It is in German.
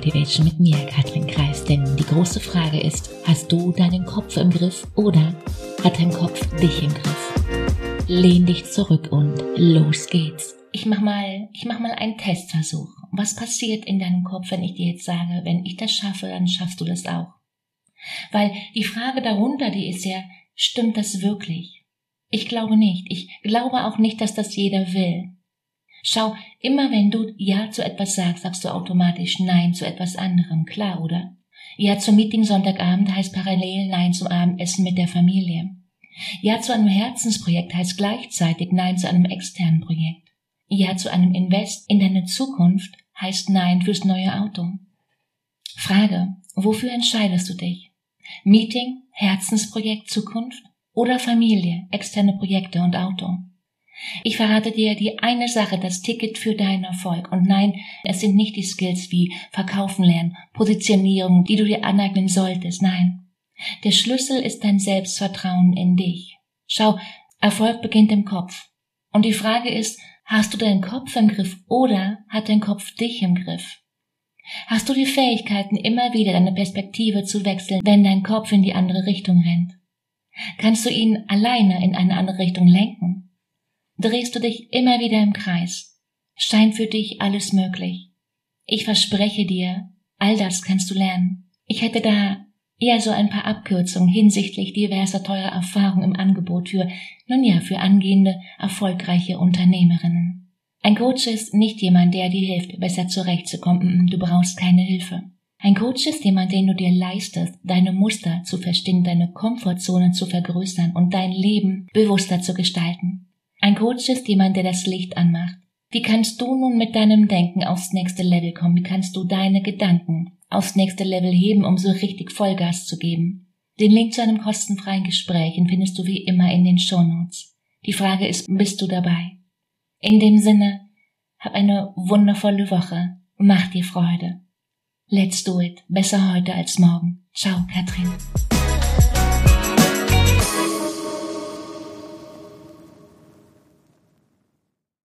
Motivation mit mir, Katrin Kreis. Denn die große Frage ist, hast du deinen Kopf im Griff oder hat dein Kopf dich im Griff? Lehn dich zurück und los geht's. Ich mach mal, ich mach mal einen Testversuch. Was passiert in deinem Kopf, wenn ich dir jetzt sage, wenn ich das schaffe, dann schaffst du das auch? Weil die Frage darunter, die ist ja, stimmt das wirklich? Ich glaube nicht. Ich glaube auch nicht, dass das jeder will. Schau, immer wenn du Ja zu etwas sagst, sagst du automatisch Nein zu etwas anderem, klar, oder? Ja zum Meeting Sonntagabend heißt parallel Nein zum Abendessen mit der Familie. Ja zu einem Herzensprojekt heißt gleichzeitig Nein zu einem externen Projekt. Ja zu einem Invest in deine Zukunft heißt Nein fürs neue Auto. Frage, wofür entscheidest du dich? Meeting, Herzensprojekt, Zukunft oder Familie, externe Projekte und Auto? Ich verrate dir die eine Sache, das Ticket für deinen Erfolg. Und nein, es sind nicht die Skills wie Verkaufen lernen, Positionierung, die du dir aneignen solltest. Nein. Der Schlüssel ist dein Selbstvertrauen in dich. Schau, Erfolg beginnt im Kopf. Und die Frage ist, hast du deinen Kopf im Griff oder hat dein Kopf dich im Griff? Hast du die Fähigkeiten, immer wieder deine Perspektive zu wechseln, wenn dein Kopf in die andere Richtung rennt? Kannst du ihn alleine in eine andere Richtung lenken? Drehst du dich immer wieder im Kreis. Scheint für dich alles möglich. Ich verspreche dir, all das kannst du lernen. Ich hätte da eher so ein paar Abkürzungen hinsichtlich diverser teurer Erfahrungen im Angebot für, nun ja, für angehende, erfolgreiche Unternehmerinnen. Ein Coach ist nicht jemand, der dir hilft, besser zurechtzukommen. Du brauchst keine Hilfe. Ein Coach ist jemand, den du dir leistest, deine Muster zu verstehen, deine Komfortzone zu vergrößern und dein Leben bewusster zu gestalten. Ein Coach ist jemand, der das Licht anmacht. Wie kannst du nun mit deinem Denken aufs nächste Level kommen? Wie kannst du deine Gedanken aufs nächste Level heben, um so richtig Vollgas zu geben? Den Link zu einem kostenfreien Gespräch findest du wie immer in den Shownotes. Die Frage ist, bist du dabei? In dem Sinne, hab eine wundervolle Woche. Mach dir Freude. Let's do it. Besser heute als morgen. Ciao,